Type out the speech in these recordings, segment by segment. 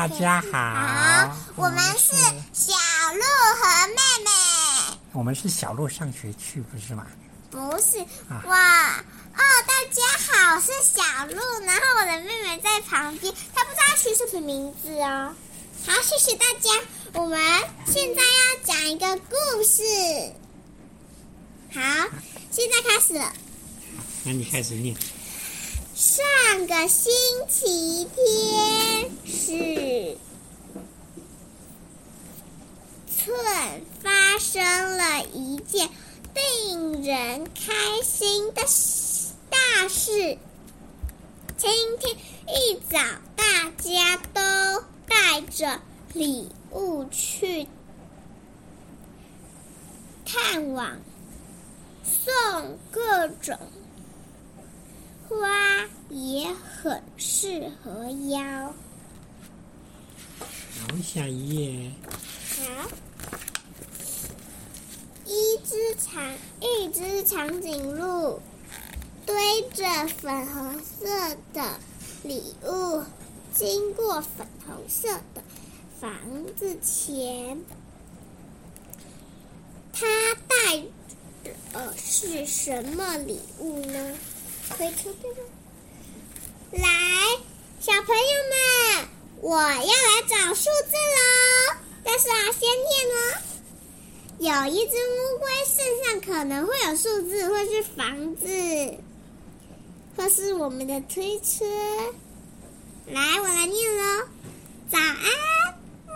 大家好，好，我们是小鹿和妹妹。我们是小鹿上学去，不是吗？不是，哇哦，大家好，我是小鹿，然后我的妹妹在旁边，她不知道取什么名字哦。好，谢谢大家。我们现在要讲一个故事。好，现在开始了。那你开始念。上个星期天是寸发生了一件令人开心的大事。今天一早，大家都带着礼物去探望，送各种。花也很适合腰。好，下一页。好，一只长一只长颈鹿堆着粉红色的礼物，经过粉红色的房子前，它带的是什么礼物呢？推车对吗？来，小朋友们，我要来找数字喽！但是啊，先念哦。有一只乌龟身上可能会有数字，或是房子，或是我们的推车。来，我来念喽。早安，哇！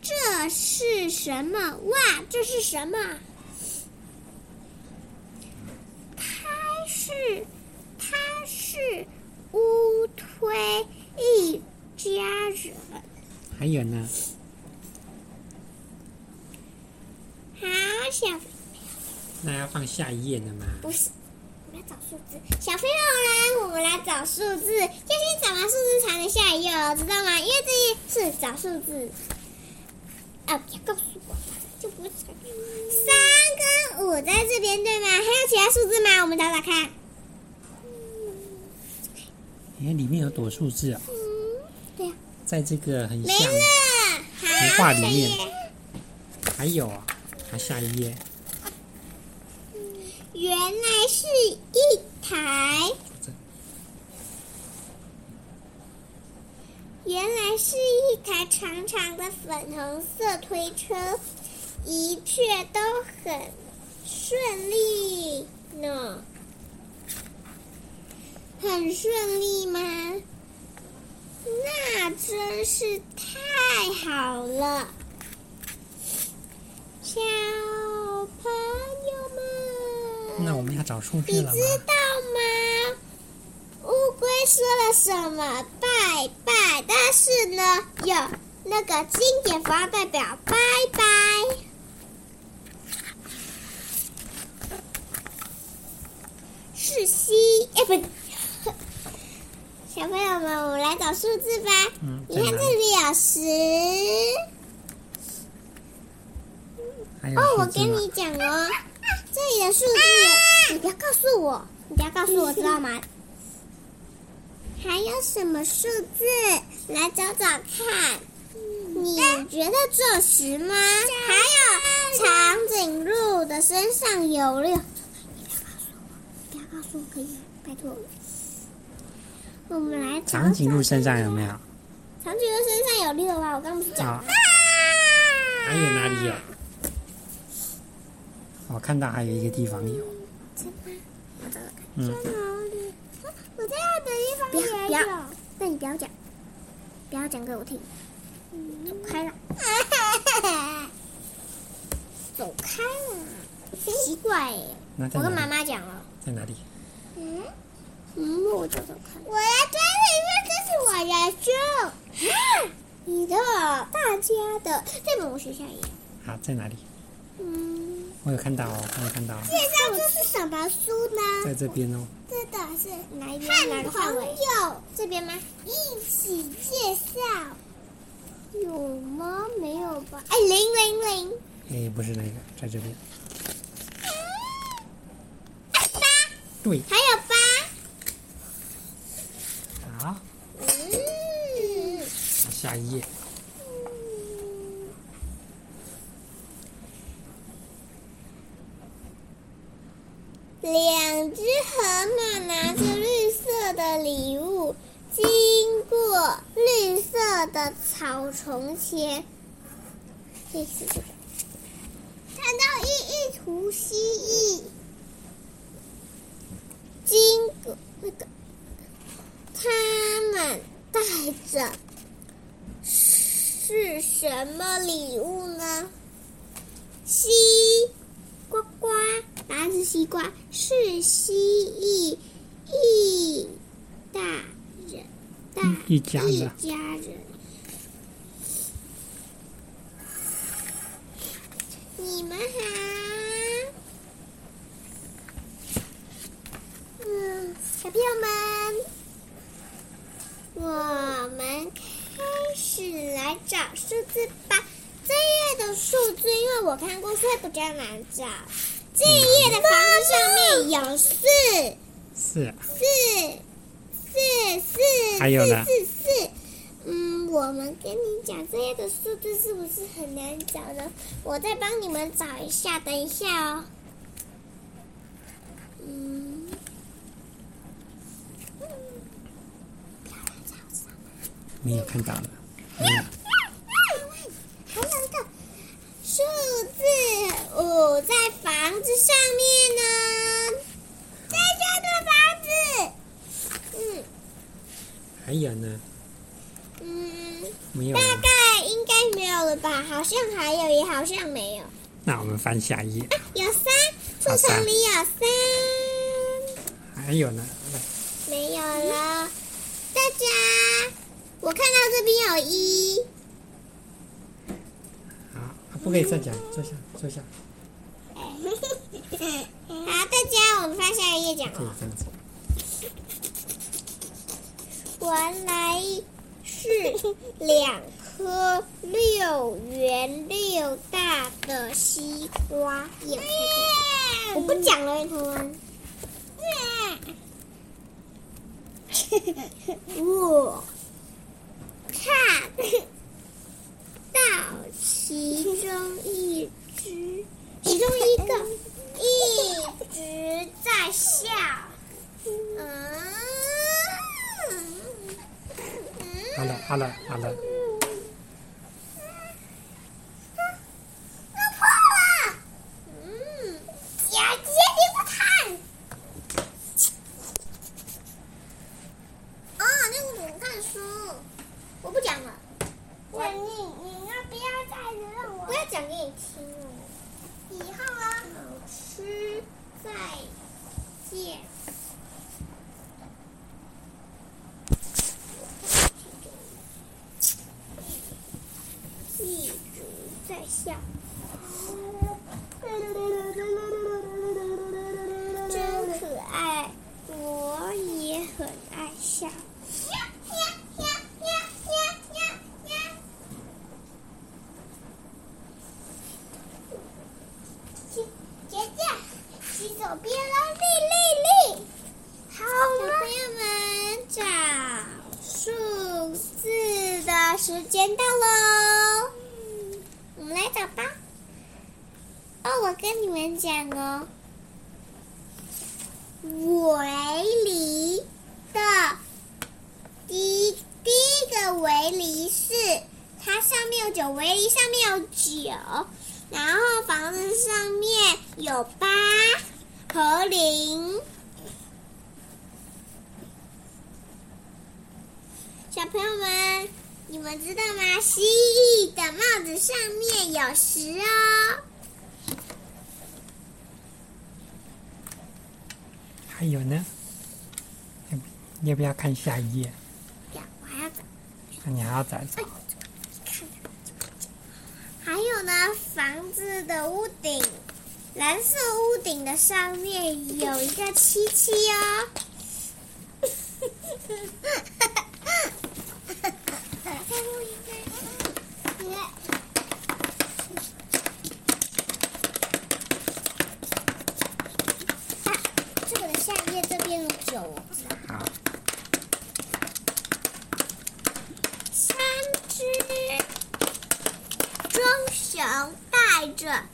这是什么？哇，这是什么？是，他是乌推一家人。还有呢？好，小。那要放下一页的吗？不是，我们来找数字。小朋友来，我们来找数字。要先找完数字才能下一页哦，知道吗？因为这一是找数字。啊，不要告诉我，就不是三跟五在这边对吗？还有其他数字吗？我们找找看。哎，里面有朵数字啊！嗯，对呀，在这个很像图画里面，还有啊，还下一页。原来是一台，原来是一台长长的粉红色推车，一切都很顺利呢。很顺利吗？那真是太好了，小朋友们。那我们要找数据了吗？你知道吗？乌龟说了什么？拜拜！但是呢，有那个经典符号代表拜拜。是西，哎，不。小朋友们，我们来找数字吧。嗯，你看这里有十。哦，我跟你讲哦，这里的数字，你不要告诉我，你不要告诉我，知道吗？还有什么数字？来找找看。你觉得这十吗？还有长颈鹿的身上有六。你不要告诉我，不要告诉我，可以吗？拜托。我们来长颈鹿身上有没有？长颈鹿身上有六啊！我刚不是讲了。还有哪里有？我看到还有一个地方有。真的？在哪里？我在那个地方也有。那你不要讲，不要讲给我听。走开了。走开了。奇怪耶！我跟妈妈讲了。在哪里？嗯。嗯，我找找看。我要在里面，这是我的书。你的，大家的，这本我学下一页。好，在哪里？嗯，我有看到哦，我有看到。介绍这是什么书呢？在这边哦。这个是哪一边？哪个范围？这边吗？一起介绍。有吗？没有吧？哎，零零零。哎，不是那个，在这边。八。对。还有八。好，嗯，下下一页。两只河马拿着绿色的礼物，经过绿色的草丛前。这是这个，看到一一图蜥蜴，经过那个，他们带着是什么礼物呢？西呱呱。答案是西瓜，是蜥蜴一大人，大一家人。一家人。你们好，嗯，小朋友们，我们开始来找数字吧。这一页的数字，因为我看过，所以比较难找。这一页的房子上面有四，四，四，四，四，还有呢？四，四，嗯，我们跟你讲，这页的数字是不是很难找呢？我再帮你们找一下，等一下哦。嗯，你也看到了。嗯 在房子上面呢，在这个房子，嗯，还有呢，嗯，没有，大概应该没有了吧？好像还有，也好像没有。那我们翻下一页。啊，有三，树丛里有三。还有呢？没有了。大家，我看到这边有一。好，不可以再讲，坐下，坐下。好，大家，我们翻下一页讲哦。原来是两颗六圆六大的西瓜叶。我不讲了。我看到其中一只。其中一个一直在笑，嗯，好了好了好了，弄破了，嗯，姐姐你不看，啊，那我怎么看书？我不讲了，我你你要不要再让我？不要讲给你听了。以后啊，老师再见。记住在笑。真可爱，我也很下笑。左边了，立立立！好了，小朋友们，找数字的时间到喽！嗯，我们来找吧。哦，我跟你们讲哦，围篱的第第一个围篱是它上面有九，围篱上面有九，然后房子上面有八。和零，小朋友们，你们知道吗？蜥蜴的帽子上面有十哦。还有呢？要不要不要看下一页？要，我还要找。那你还要再找？还还有呢，房子的屋顶。蓝色屋顶的上面有一个七七哦。这个的下页这边有九哦。好。三只熊带着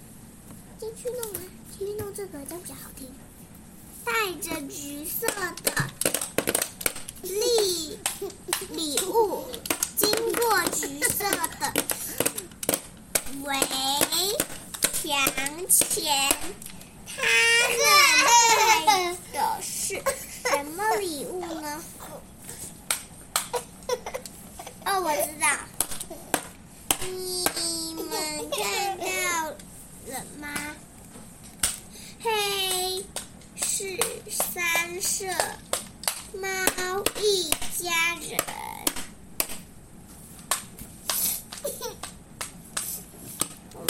进去弄啊，进去弄这个，这样比较好听。带着橘色的礼礼物，经过橘色的围墙前，他们带的是什么礼物呢？哦，我知道。你们看到了吗？黑是三色猫一家人。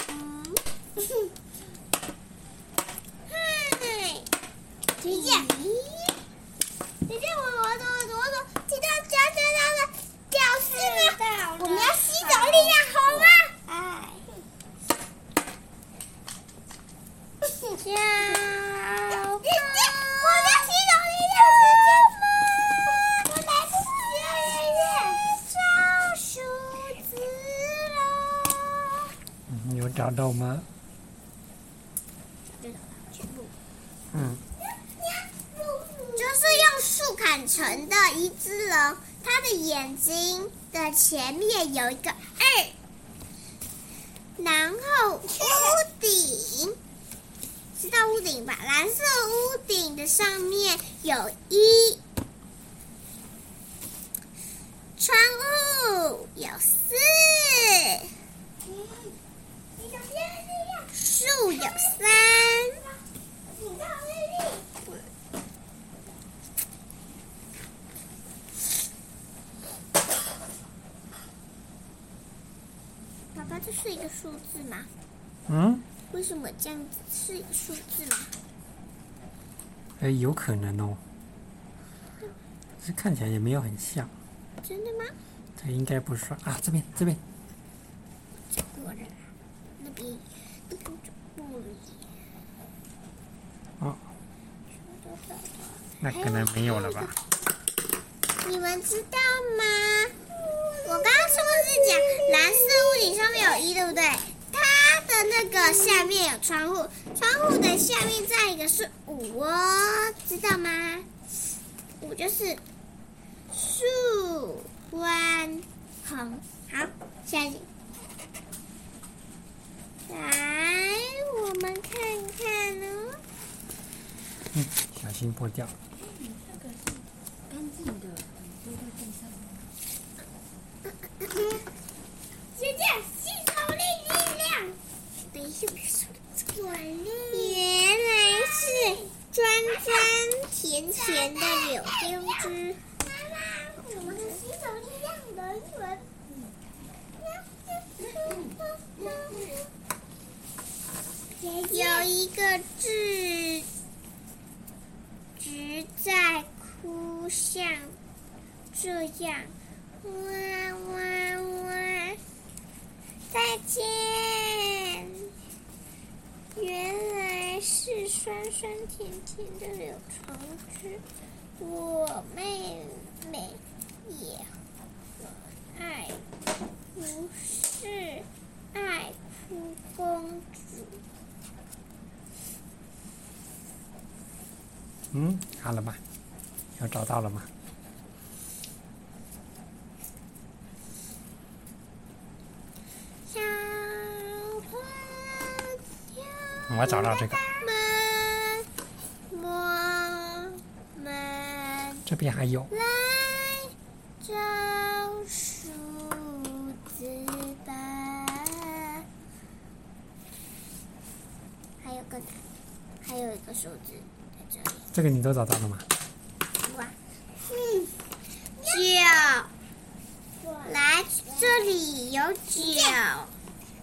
嗯，嗨，姐姐，姐姐，我我我我我，听到家家家的教室吗？我们要吸走力量，好吗？哎，小宝，我要吸走力量，时间吗？我来不及了，找数字了。嗯，有找到吗？嗯，就是用树砍成的一只龙，它的眼睛的前面有一个二，然后屋顶，知道屋顶吧？蓝色上面有一，窗户有四，树有三。爸爸，这是一个数字吗？嗯，为什么这样子是一个数字吗？哎，有可能哦。这看起来也没有很像。真的吗？这应该不是啊，这边这边。这边那边。哦，那可能没有了吧？你们知道吗？我刚刚是不是讲蓝色屋顶上面有一，对不对？那个下面有窗户，窗户的下面再一个是五哦，知道吗？五就是竖弯横。好，下一集。来，我们看看哦。嗯，小心破掉。干净的，丢在地上。姐姐，吸收力力量。等一下，别说了，原来是专专甜甜的柳丁汁。妈妈，我们的吸收力量人轮。有一个字，直在哭，像这样。哇哇哇！再见。原来是酸酸甜甜的柳橙汁，我妹妹也爱，不是爱哭公主。嗯，好了吗？要找到了吗？我找到这个。们，我们这边还有。来找数字吧。还有个，还有一个数字在这里。这个你都找到了吗？哇，嗯，九。来，这里有九。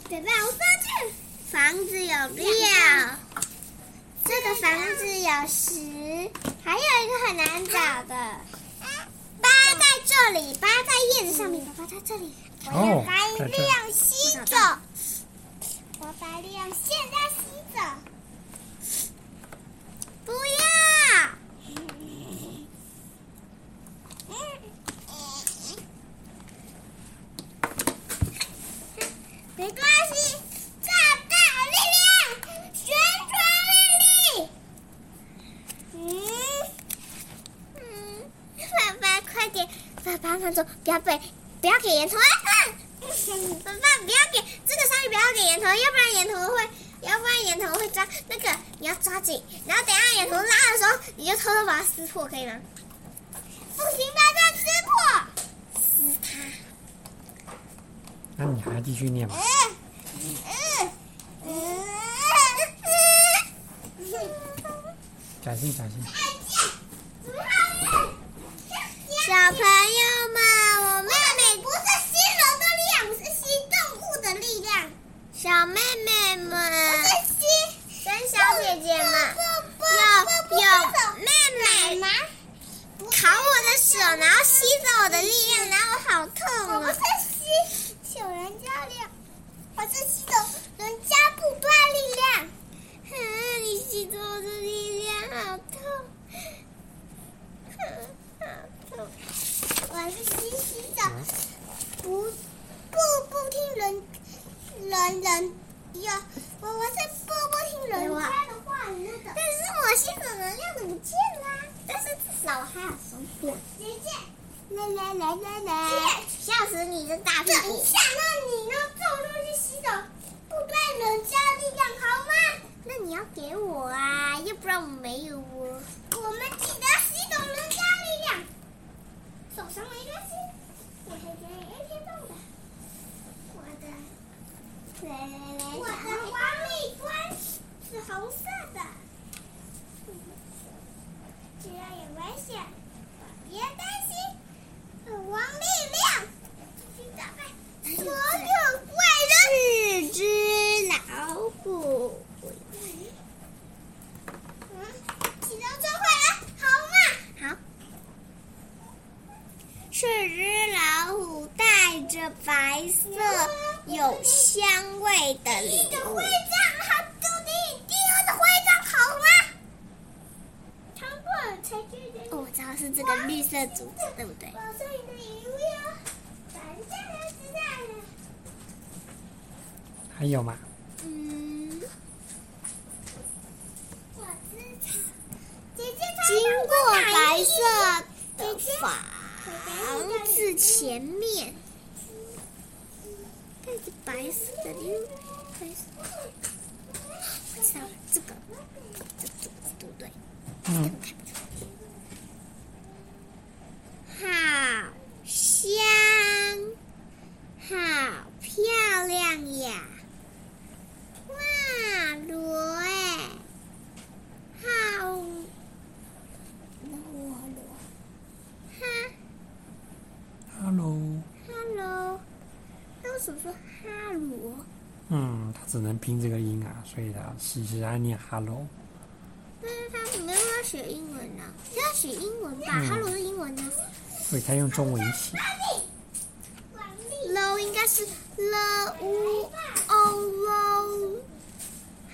对吧？我发现房子有六，这个房子有十，还有一个很难找的。八在这里，八在叶子上面，八在这里。我要把力量吸走。我把力量现在吸走。不要。没关系，这他说不要被不要给岩头啊！爸爸不要给这个鲨鱼不要给岩头，要不然岩头会要不然岩头会抓那个你要抓紧，然后等下岩头拉的时候你就偷偷把它撕破，可以吗？不行，把它撕破，撕它。那你还要继续念吗？嗯嗯嗯小心 小心！小朋友们，我妹妹不是吸人的力量，是吸动物的力量。小妹妹们，跟小姐姐们，有有妹妹。扛我的手，然后吸走我的力量，然后我好痛啊！我是吸小人家力量，我是吸走人家不断力量。哼，你吸走我的力量，好痛！哼，好痛！我是吸吸的，不不不听人人人有我我是不不听人家的话那个，但是我吸走能量不见啦，但是至少我还有手表。姐姐，来来来来来，笑死你这大屁股！等一下，那你呢？这种东西吸走不断人家力量好吗？那你要给我啊，要不然我没有哦。我们记得吸走人家力量，受伤没关系，我还可以 A 天动的。我的，来来来，我的王立军是红色的，这样也危险，别担心，王力量，去打败所有怪人。是只老虎。嗯，起到最坏了，好嘛？好。是只老虎带着白色有香味的礼物。第一个徽章，好，就第第二个徽章，好吗？超过才决定。哦，我知道是这个绿色组织，对不对？我送你的礼物哟，咱家人知道了。还有吗？嗯。我知道。姐姐，经过白色的房子前面，带着白色的礼物，白色。我知道这个，这个对不对？嗯。好香，好漂亮呀！哇，螺哎，好，螺螺，哈，Hello。，Hello，那为什么说哈罗？嗯，他只能拼这个音啊，所以他其实他念 Hello。但是他没有要学英文呢、啊，他要学英文吧、嗯、？Hello 的英文呢？所以他用中文写。Low 应该是 L U O Low。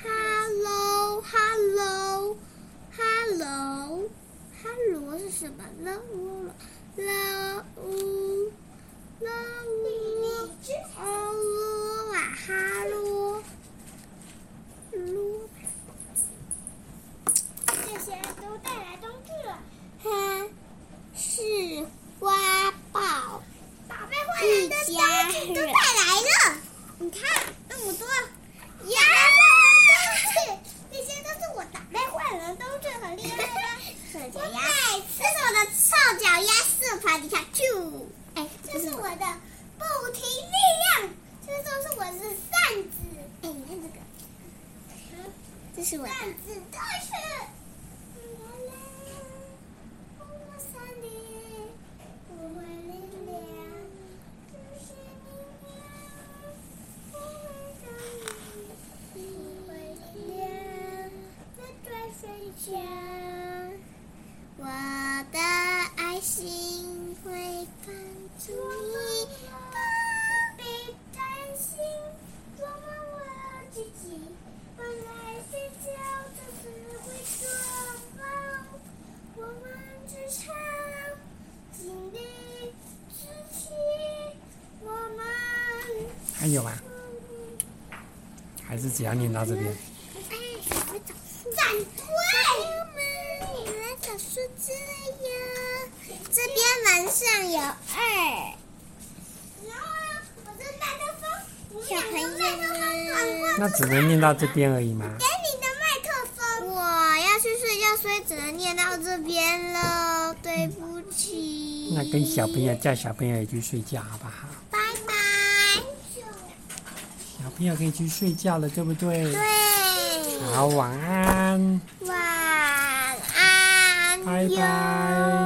Hello Hello Hello Hello 是什么？L U L 还是只要念到这边？哎，我找了呀！这边门上有二。小朋友们，那只能念到这边而已吗？给你的麦克风。我要去睡觉，所以只能念到这边了。对不起。那跟小朋友叫小朋友也去睡觉，好不好？拜拜。小朋友可以去睡觉了，对不对？对。好，晚安。晚安。拜拜。